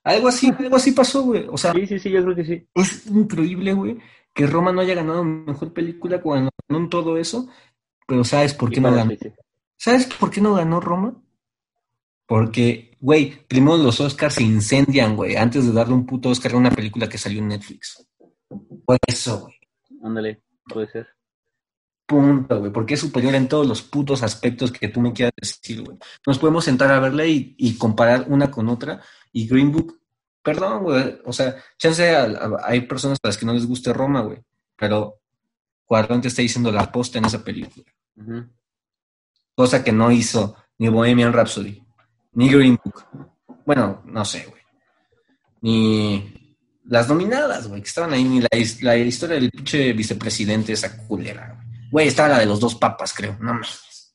Algo así, algo así pasó, güey. O sea, Sí, sí, sí, yo creo que sí. es increíble, güey, que Roma no haya ganado mejor película cuando ganó todo eso. Pero ¿sabes por qué no ganó? sí, sí. ¿Sabes por qué no ganó Roma? Porque, güey, primero los Oscars se incendian, güey, antes de darle un puto Oscar a una película que salió en Netflix. Por eso, güey. Ándale, puede ser. Punto, güey. Porque es superior en todos los putos aspectos que tú me quieras decir, güey. Nos podemos sentar a verla y, y comparar una con otra. Y Green Book, perdón, güey. O sea, chance a- a- hay personas a las que no les guste Roma, güey. Pero Cuarón te está diciendo la posta en esa película. Ujú. Cosa que no hizo ni Bohemian Rhapsody. ni Green Book. Bueno, no sé, güey. Ni las nominadas, güey, que estaban ahí, ni la, his- la historia del pinche vicepresidente, esa culera, güey. Güey, estaba la de los dos papas, creo. No mames.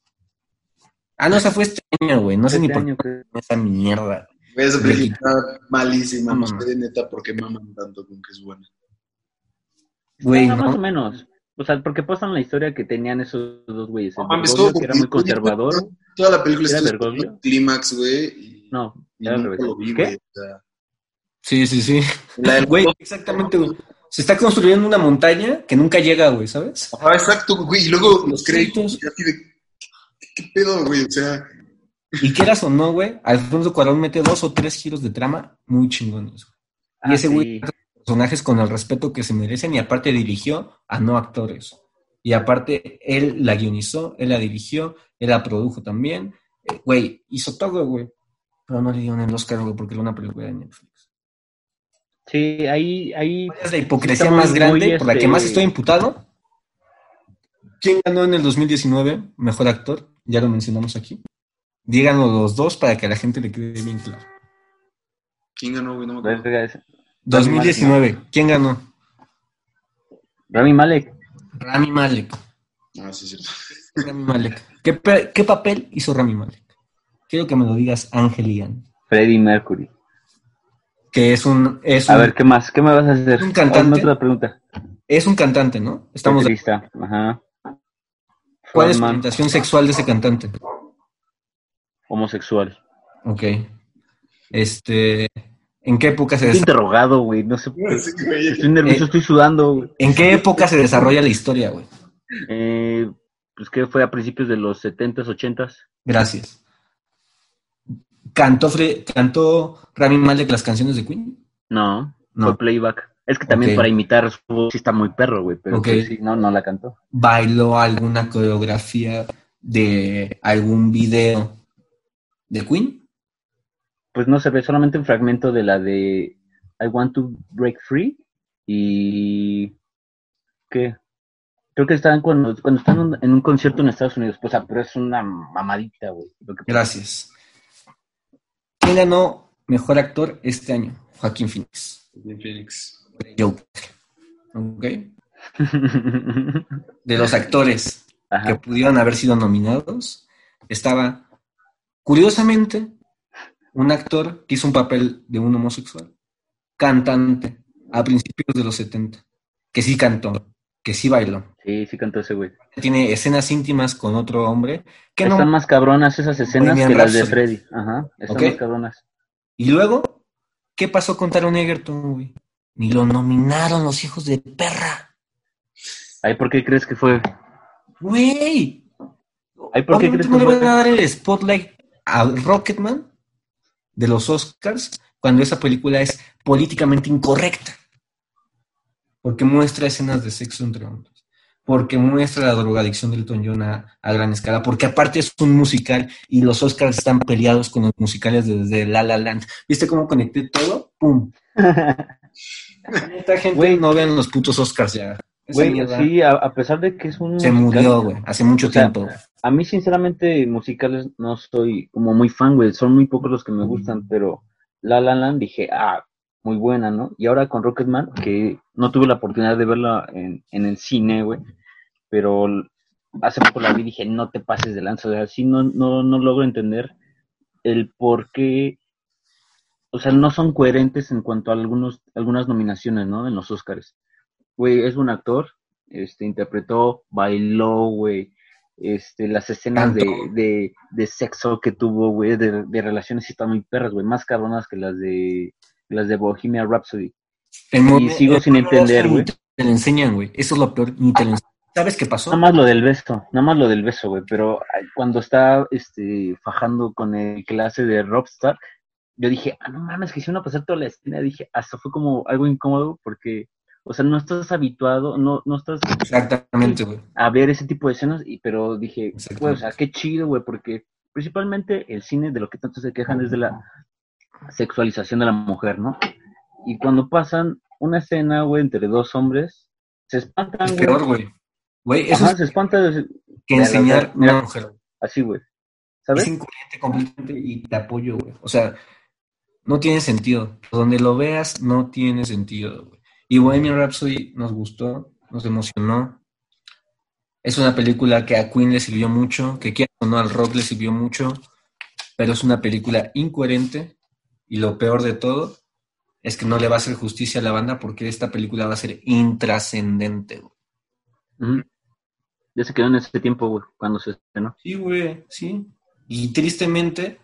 Ah, no, esa fue este año, güey. No sé ni Este por año, qué creo. esa mierda. Güey, esa película malísima. No No, sé, neta, por qué maman tanto con que es buena. Güey, Ah, más o no. menos. O sea, porque pasan la historia que tenían esos dos güeyes. El Bergoglio, todo que era muy conservador. Toda la película ¿Era está Bergoglio? clímax, güey. No, era al revés. lo vi, ¿Qué? güey, o sea, Sí, sí, sí. la del- Güey, exactamente, güey. Se está construyendo una montaña que nunca llega, güey, ¿sabes? Ajá, exacto, güey. Y luego los créditos. así de, ¿qué, pedo, güey? O sea, Y quieras o no, güey, Alfonso Cuarón mete dos o tres giros de trama muy chingones. güey. Y Ah, ese güey sí. Personajes con el respeto que se merecen y aparte dirigió a no actores. Y aparte él la guionizó, él la dirigió, él la produjo también. Eh, Güey, hizo todo, güey. Pero no le dieron el Oscar, güey, porque era una película de Netflix. Sí, ahí, ahí ¿Cuál es la hipocresía más grande por la que este- más estoy imputado? ¿Quién ganó en el 2019? Mejor actor, ya lo mencionamos aquí. Díganlo los dos para que a la gente le quede bien claro. ¿quién ganó, güey? No me acuerdo. Verga, ese. 2019, ¿quién ganó? Rami Malek. Rami Malek. Ah, sí, es cierto. Rami Malek. ¿Qué, qué papel hizo Rami Malek? Quiero que me lo digas, Ángel Ian. Freddie Mercury. Que es un, es A un, ver, ¿qué más? ¿Qué me vas a hacer? ¿Un cantante? Otra pregunta. es un cantante, ¿no? Estamos de- Baterista, Ajá. ¿Cuál es Frontman, orientación sexual de ese cantante? Homosexual. Ok. Este, ¿en qué época se Estoy desa- interrogado, güey. No sé. Sí, güey. Estoy nervioso, Eh. estoy sudando, güey. ¿En qué época se desarrolla la historia, güey? Eh, pues que fue a principios de los 70s, 80s. Gracias. ¿Cantó, Fre- ¿Cantó Rami Malek las canciones de Queen? No, No. fue playback. Es que también para imitar su voz sí está muy perro, güey. Pero sí, no, no la cantó. ¿Bailó alguna coreografía de algún video de Queen? Pues no se ve solamente un fragmento de la de I Want to Break Free y ¿qué? Creo que están cuando, cuando están en un- en un concierto en Estados Unidos, pues, pero es una mamadita, güey. Gracias. ¿Quién ganó mejor actor este año? Joaquín Phoenix. Bien, Phoenix. Joker. ¿Ok? De los actores que pudieron haber sido nominados, estaba, curiosamente, un actor que hizo un papel de un homosexual, cantante, a principios de los 70, que sí cantó, que sí bailó. Sí, sí cantó ese güey. Tiene escenas íntimas con otro hombre, que no... Están más cabronas esas escenas que las de. Freddy. Ajá, están más cabronas. Y luego, ¿qué pasó con Taron Egerton, güey? Ni lo nominaron los hijos de perra. Ay, ¿por qué crees que fue? Güey. Ay, ¿por qué crees no que le van a dar el spotlight a Rocketman de los Oscars cuando esa película es políticamente incorrecta. Porque muestra escenas de sexo entre hombres. Porque muestra la drogadicción del Elton John a, a gran escala. Porque aparte es un musical y los Oscars están peleados con los musicales desde La La Land. ¿Viste cómo conecté todo? ¡Pum! Esta gente Güey. no vean los putos Oscars ya. Güey, sí, a, a pesar de que es un se musical, murió, güey. Hace mucho O sea, tiempo. A mí, sinceramente, musicales no soy como muy fan, güey. Son muy pocos los que me gustan, pero La La Land dije, ah, muy buena, ¿no? Y ahora con Rocketman, que no tuve la oportunidad de verla en, en el cine, güey, pero hace poco la vi y dije, no te pases de lanza. O sea, sí no, no, no logro entender el por qué, o sea, no son coherentes en cuanto a algunos, algunas nominaciones, ¿no? En los Oscars. Güey, es un actor, este, interpretó, bailó, güey, este, las escenas de, de, de sexo que tuvo, güey, de, de relaciones están muy perras, güey, más cabronas que las de las de Bohemian Rhapsody. El Y sigo sin entender, güey. Te lo enseñan, güey. Eso es lo peor. Ni te lo enseñan. ¿Sabes qué pasó? Nada más lo del beso, nada más lo del beso, güey, pero cuando está este, fajando con el clase de Robstar, yo dije, ah, no mames, que hicieron a pasar toda la escena, dije, hasta fue como algo incómodo porque, o sea, no estás habituado, no, no estás Exactamente, güey. a ver ese tipo de escenas, y, pero dije, güey, o sea, qué chido, güey, porque principalmente el cine de lo que tanto se quejan es de la sexualización de la mujer, ¿no? Y cuando pasan una escena, güey, entre dos hombres, se espantan, Es peor, güey. Güey, eso Ajá, es se espanta de- que enseñar a una mujer. así, güey. ¿sabes? Es incoherente completamente y te apoyo, güey. O sea, no tiene sentido. Donde lo veas, no tiene sentido, güey. Y Bohemian Rhapsody nos gustó, nos emocionó. Es una película que a Queen le sirvió mucho, que quiera o no al rock le sirvió mucho, pero es una película incoherente y lo peor de todo es que no le va a hacer justicia a la banda porque esta película va a ser intrascendente, güey. Ya se quedó en ese tiempo, güey, cuando se estrenó. Sí, güey, sí. Y tristemente,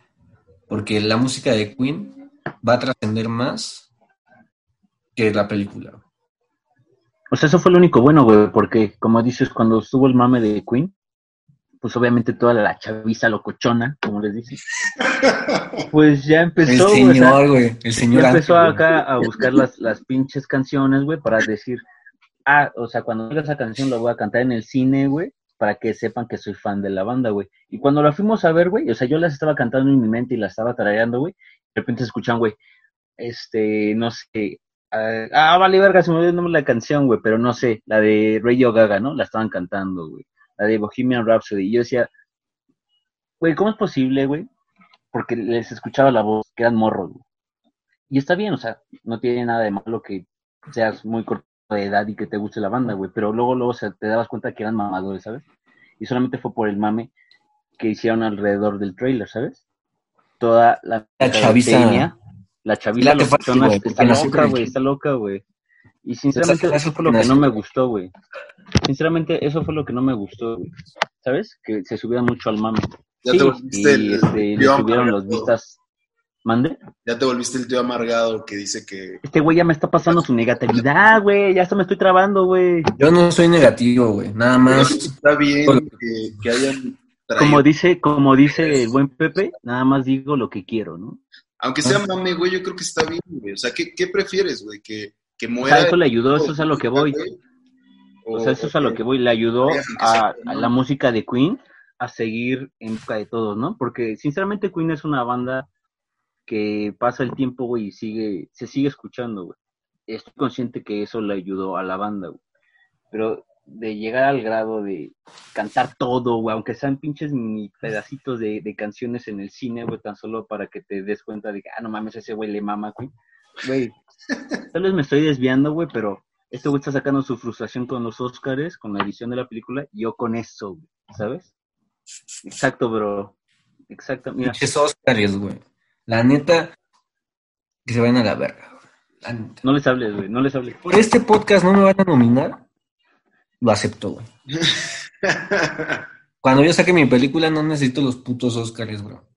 porque la música de Queen va a trascender más que la película. O sea, eso fue lo único bueno, güey, porque, como dices, cuando estuvo el mame de Queen, pues obviamente toda la chaviza locochona, como les dicen, pues ya El empezó, sea, señor, güey, el señor ya empezó Ángel, acá a buscar las, las pinches canciones, güey, para decir, ah, o sea, cuando oiga esa canción la voy a cantar en el cine, güey, para que sepan que soy fan de la banda, güey. Y cuando la fuimos a ver, güey, o sea, yo las estaba cantando en mi mente y las estaba tarareando, güey, de repente se escuchan, güey, este, no sé, ah, ah, vale, verga, se me olvidó el nombre de la canción, güey, pero no sé, la de Radio Gaga, ¿no? La estaban cantando, güey. La de Bohemian Rhapsody. Y yo decía, güey, ¿cómo es posible, güey? Porque les escuchaba la voz, que eran morros, güey. Y está bien, o sea, no tiene nada de malo que seas muy corto de edad y que te guste la banda, güey. Pero luego, luego te dabas cuenta que eran mamadores, ¿sabes? Y solamente fue por el mame que hicieron alrededor del trailer, ¿sabes? Toda la, La chaviza. La chaviza Late fácil, está loca, güey, está loca, güey. Y sinceramente Exacto, eso fue lo que no me gustó, güey. Sinceramente eso fue lo que no me gustó, güey. ¿Sabes? Que se subieran mucho al mame. Ya Sí, te Y volviste el, este, el le tío subieron los amargado. vistas. ¿Mande? Ya te volviste el tío amargado que dice que Este güey ya me está pasando su negatividad, güey. Ya hasta me estoy trabando, güey. Yo no soy negativo, güey. Nada más. está bien que, que hayan traído, Como dice, como dice el buen Pepe, nada más digo lo que quiero, ¿no? Aunque sea mame, güey, yo creo que está bien, güey. O sea, ¿qué, qué prefieres, güey? Que, que O muera. sea, eso le ayudó, eso es a lo que voy. O, O sea, eso es a lo que voy. Le ayudó a, a la música de Queen a seguir en busca de todos, ¿no? Porque sinceramente Queen es una banda que pasa el tiempo, güey, y sigue, se sigue escuchando, güey. Estoy consciente que eso le ayudó a la banda, güey. Pero de llegar al grado de cantar todo, güey, aunque sean pinches mini pedacitos de, de canciones en el cine, güey, tan solo para que te des cuenta de que, ah, no mames, ese güey le mama, Queen. Güey, tal vez me estoy desviando, güey, pero este güey está sacando su frustración con los Oscars, con la edición de la película, y yo con eso, güey, ¿sabes? Exacto, bro. Exacto, mira. Pinches Óscares, güey. La neta, que se vayan a la verga, güey. La neta. No les hables, güey, no les hables. Por este podcast no me van a nominar. Lo acepto, güey. Cuando yo saque mi película no necesito los putos Óscares, bro.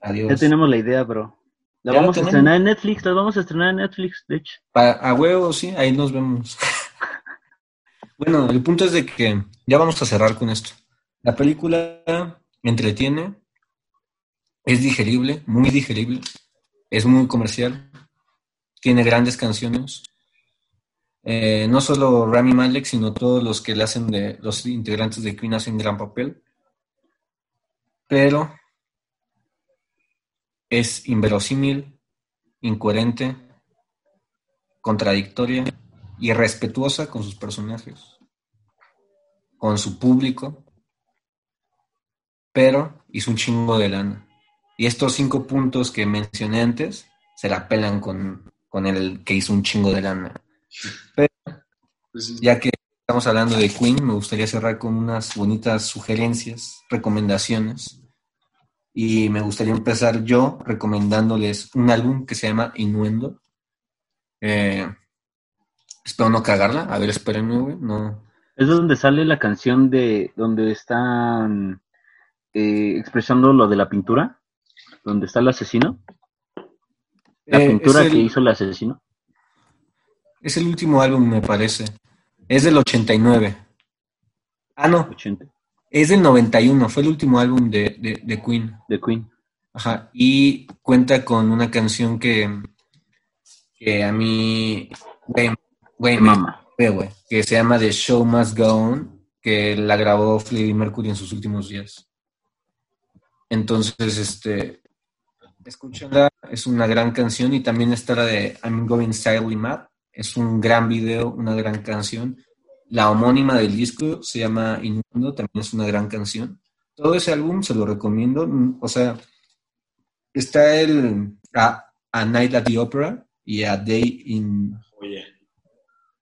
Adiós. Ya tenemos la idea, bro. La Ya vamos a estrenar en Netflix, la vamos a estrenar en Netflix, de hecho. Pa- a huevo, sí, ahí nos vemos. bueno, el punto es de que ya vamos a cerrar con esto. La película entretiene, es digerible, muy digerible, es muy comercial, tiene grandes canciones. Eh, no solo Rami Malek, sino todos los que le hacen de los integrantes de Queen hacen gran papel. Pero es inverosímil, incoherente, contradictoria y respetuosa con sus personajes, con su público, pero hizo un chingo de lana. Y estos cinco puntos que mencioné antes se la pelan con, con el que hizo un chingo de lana. Pues sí. Ya que estamos hablando de Queen, me gustaría cerrar con unas bonitas sugerencias, recomendaciones. Y me gustaría empezar yo recomendándoles un álbum que se llama Innuendo. Eh, espero no cagarla. A ver, espérenme, güey. No. Es donde sale la canción de donde están eh, expresando lo de la pintura, donde está el asesino, la Eh, pintura el, que hizo el asesino. Es el último álbum, me parece. Es del 89. Ah, no. 80, Es del 91. Fue el último álbum de, de, de Queen. de Queen. Ajá, y cuenta con una canción que, que a mí, güey, güey, Mama. güey, que se llama The Show Must Go On, que la grabó Freddie Mercury en sus últimos días. Entonces, este, escúchala, es una gran canción y también está la de I'm Going Silently Mad, es un gran video, una gran canción. La homónima del disco se llama Inmundo, también es una gran canción. todo ese álbum se lo recomiendo. O sea, está el a, a Night at the Opera y A Day in Oye,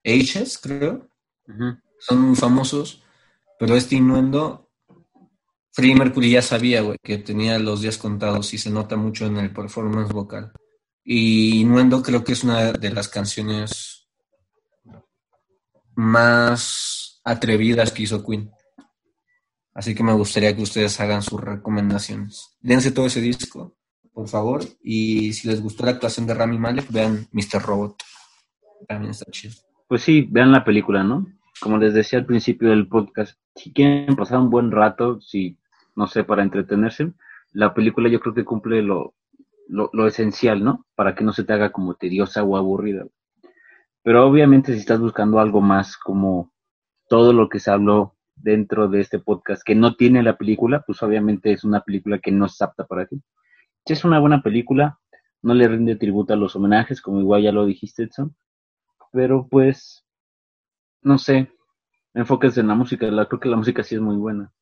Ages, creo. Son muy famosos. Pero este Innuendo, Freddie Mercury ya sabía, güey, que tenía los días contados y se nota mucho en el performance vocal. Y Innuendo creo que es una de las canciones más atrevidas que hizo Queen. Así que me gustaría que ustedes hagan sus recomendaciones. Dense todo ese disco, por favor. Y si les gustó la actuación de Rami Malek, vean Mr. Robot. También está chido. Pues sí, vean la película, ¿no? Como les decía al principio del podcast, si quieren pasar un buen rato, si, no sé, para entretenerse, la película yo creo que cumple lo, lo, esencial, ¿no? Para que no se te haga como tediosa o aburrida. Pero obviamente si estás buscando algo más como todo lo que se habló dentro de este podcast que no tiene la película, pues obviamente es una película que no es apta para ti. Si es una buena película, no le rinde tributo a los homenajes, como igual ya lo dijiste, Edson, pero pues, no sé, enfóquese en la música, la, creo que la música sí es muy buena.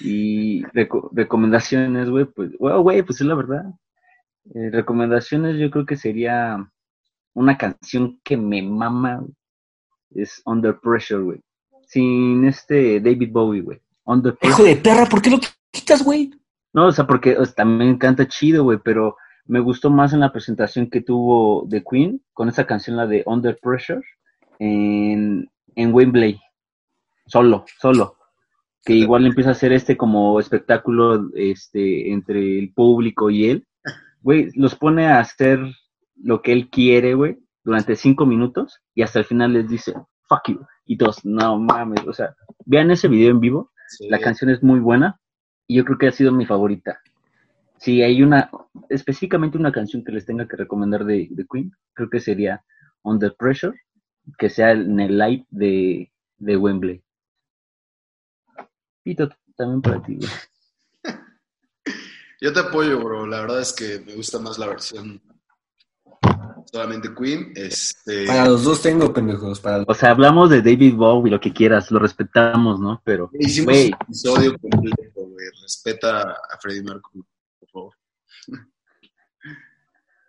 Y reco- recomendaciones, güey, pues, güey, pues es la verdad. Eh, recomendaciones yo creo que sería una canción que me mama, es Under Pressure, güey. Sin este David Bowie, güey. Under Pressure. Hijo de perra, ¿por qué lo quitas, güey? No, o sea, porque o sea, también canta chido, güey, pero me gustó más en la presentación que tuvo The Queen con esa canción, la de Under Pressure, en, en Wembley. Solo, solo. Que igual empieza a hacer este como espectáculo este, entre el público y él. Güey, los pone a hacer lo que él quiere, güey, durante cinco minutos y hasta el final les dice, fuck you. Y todos, no mames, o sea, vean ese video en vivo sí. la canción es muy buena y yo creo que ha sido mi favorita. Si hay una, específicamente una canción que les tenga que recomendar de, de Queen, creo que sería Under Pressure, que sea en el live de, de Wembley. Pito, también para ti. güey. Yo te apoyo, bro. La verdad es que me gusta más la versión solamente Queen. Este, Para los dos tengo, pendejos. Para los... O sea, hablamos de David Bowie, lo que quieras, lo respetamos, ¿no? Pero, hicimos güey, un episodio completo, güey. Respeta a Freddie Mercury, por favor.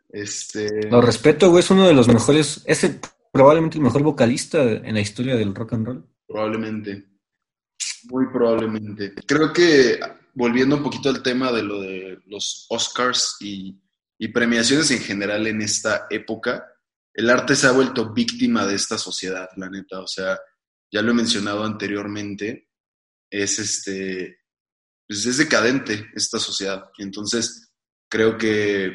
Este, Lo respeto, güey. Es uno de los mejores. Es el- probablemente el mejor vocalista en la historia del rock and roll. probablemente. Muy probablemente. Creo que volviendo un poquito al tema de lo de los Oscars y, y premiaciones en general en esta época, el arte se ha vuelto víctima de esta sociedad, la neta. O sea, ya lo he mencionado anteriormente, es este, pues es decadente esta sociedad. Entonces, creo que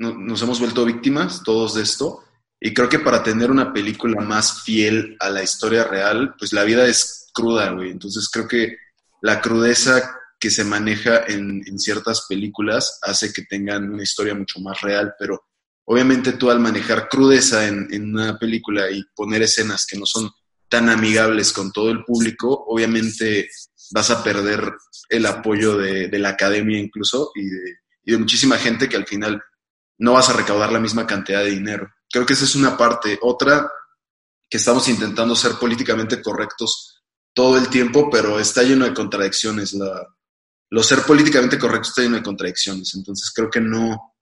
no- nos hemos vuelto víctimas todos de esto. Y creo que para tener una película más fiel a la historia real, pues la vida es cruda, güey. Entonces creo que la crudeza que se maneja en, en ciertas películas hace que tengan una historia mucho más real, pero obviamente tú al manejar crudeza en, en una película y poner escenas que no son tan amigables con todo el público, obviamente vas a perder el apoyo de, la academia incluso y de, y de muchísima gente que al final no vas a recaudar la misma cantidad de dinero. Creo que esa es una parte. Otra, que estamos intentando ser políticamente correctos todo el tiempo, pero está lleno de contradicciones. La, lo ser políticamente correcto está lleno de contradicciones. Entonces creo que no.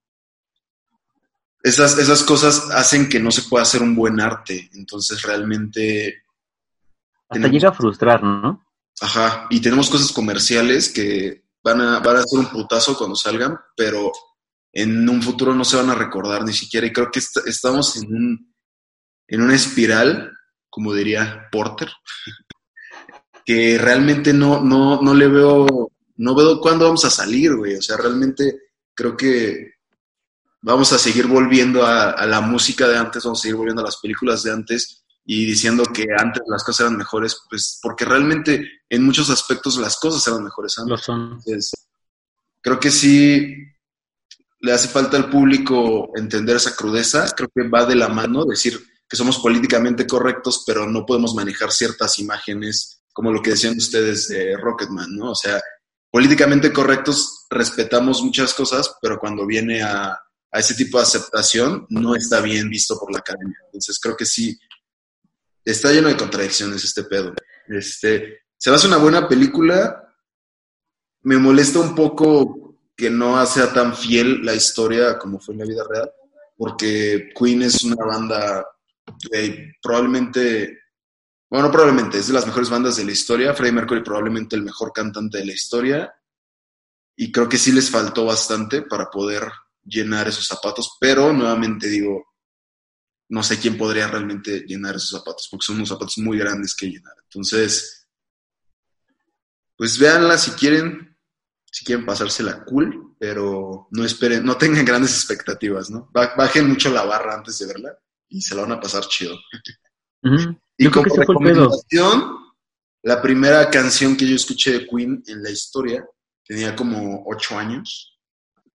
Esas, esas cosas hacen que no se pueda hacer un buen arte. Entonces realmente. hasta tenemos- llega a frustrar, ¿no? Ajá, y tenemos cosas comerciales que van a, van a ser un putazo cuando salgan, pero en un futuro no se van a recordar ni siquiera. Y creo que est- estamos en un en una espiral, como diría Porter, que realmente no, no, no le veo, no veo cuándo vamos a salir, güey. O sea, realmente creo que vamos a seguir volviendo a, a la música de antes, vamos a seguir volviendo a las películas de antes y diciendo que antes las cosas eran mejores, pues porque realmente en muchos aspectos las cosas eran mejores antes. Lo son. Entonces, creo que sí le hace falta al público entender esa crudeza. Creo que va de la mano decir que somos políticamente correctos, pero no podemos manejar ciertas imágenes, como lo que decían ustedes de Rocketman, ¿no? O sea, políticamente correctos respetamos muchas cosas, pero cuando viene a, a ese tipo de aceptación, no está bien visto por la academia. Entonces, creo que sí, está lleno de contradicciones este pedo. Este, se va a hacer una buena película, me molesta un poco que no sea tan fiel la historia como fue en la vida real, porque Queen es una banda probablemente, bueno, no probablemente, es de las mejores bandas de la historia. Freddie Mercury probablemente el mejor cantante de la historia. Y creo que sí les faltó bastante para poder llenar esos zapatos, pero nuevamente digo, no sé quién podría realmente llenar esos zapatos, porque son unos zapatos muy grandes que llenar. Entonces, pues véanla si quieren, si quieren pasársela cool, pero no esperen, no tengan grandes expectativas, ¿no? Bajen mucho la barra antes de verla y se la van a pasar chido. Y como recomendación, la primera canción que yo escuché de Queen en la historia tenía como ocho años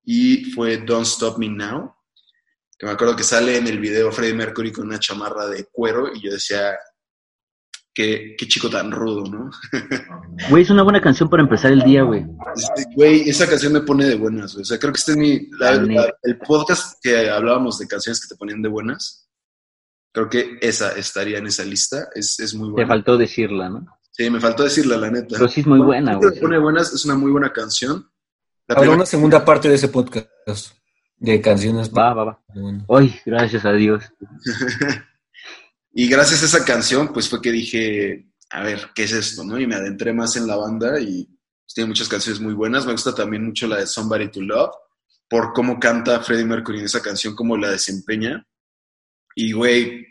y fue Don't Stop Me Now, que me acuerdo que sale en el video Freddie Mercury con una chamarra de cuero y yo decía, qué, qué chico tan rudo, ¿no? Güey, es una buena canción para empezar el día, güey. Güey, esa canción me pone de buenas, O sea, creo que este es mi, el podcast que hablábamos de canciones que te ponían de buenas. Creo que esa estaría en esa lista, es, es muy buena. Te faltó decirla, ¿no? Sí, me faltó decirla, la neta. Pero sí es muy buena, güey. pone buenas, es una muy buena canción. La Habrá una segunda parte de ese podcast de canciones. Va, va, va. Hoy, gracias a Dios. y gracias a esa canción, pues fue que dije, a ver, ¿qué es esto? ¿no? Y me adentré más en la banda y pues, tiene muchas canciones muy buenas. Me gusta también mucho la de Somebody to Love, por cómo canta Freddie Mercury en esa canción, cómo la desempeña. Y, güey,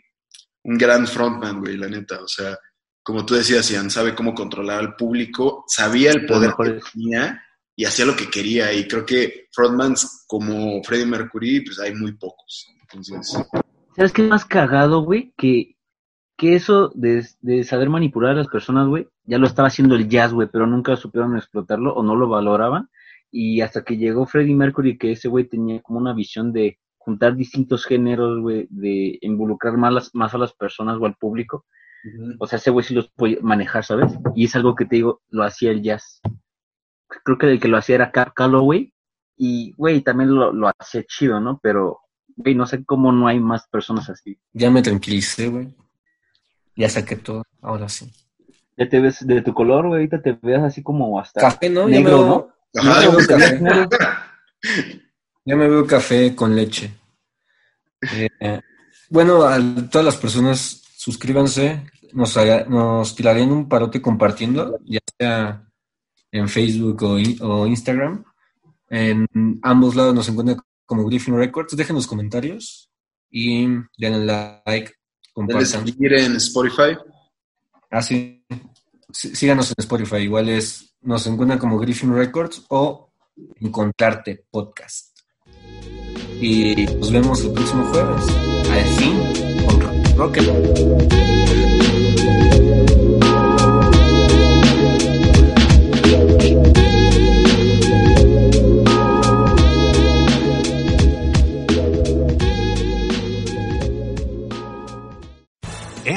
un gran frontman, güey, la neta. O sea, como tú decías, Ian, sabe cómo controlar al público, sabía el poder que tenía y hacía lo que quería. Y creo que frontmans como Freddie Mercury, pues hay muy pocos. Entonces. ¿Sabes qué más cagado, güey? Que, que eso de, de, saber manipular a las personas, güey, ya lo estaba haciendo el jazz, güey, pero nunca supieron explotarlo o no lo valoraban. Y hasta que llegó Freddie Mercury, que ese güey tenía como una visión de juntar distintos géneros, güey, de involucrar más, más a las personas o al público. O sea, ese güey sí los puede manejar, ¿sabes? Y es algo que te digo, lo hacía el jazz creo que el que lo hacía era Cap Calloway, y, güey, también lo, lo hacía chido, ¿no? Pero, güey, no sé cómo no hay más personas así. Ya me tranquilicé, güey. Ya saqué todo, ahora sí. Ya te ves de tu color, güey, ahorita te ves así como hasta café, ¿no? negro, ¿no? ya, me café. ya me veo café con leche. Eh, bueno, a todas las personas, suscríbanse, nos, nos tirarían un parote compartiendo, ya sea en Facebook o, Instagram. En ambos lados nos encuentran como Griffin Records. Dejen los comentarios y denle like, compartan. seguir en Spotify. Ah, sí. Síganos en Spotify. Igual es, nos encuentran como Griffin Records o Encontrarte Podcast. Y nos vemos el próximo jueves. Al fin, con Rock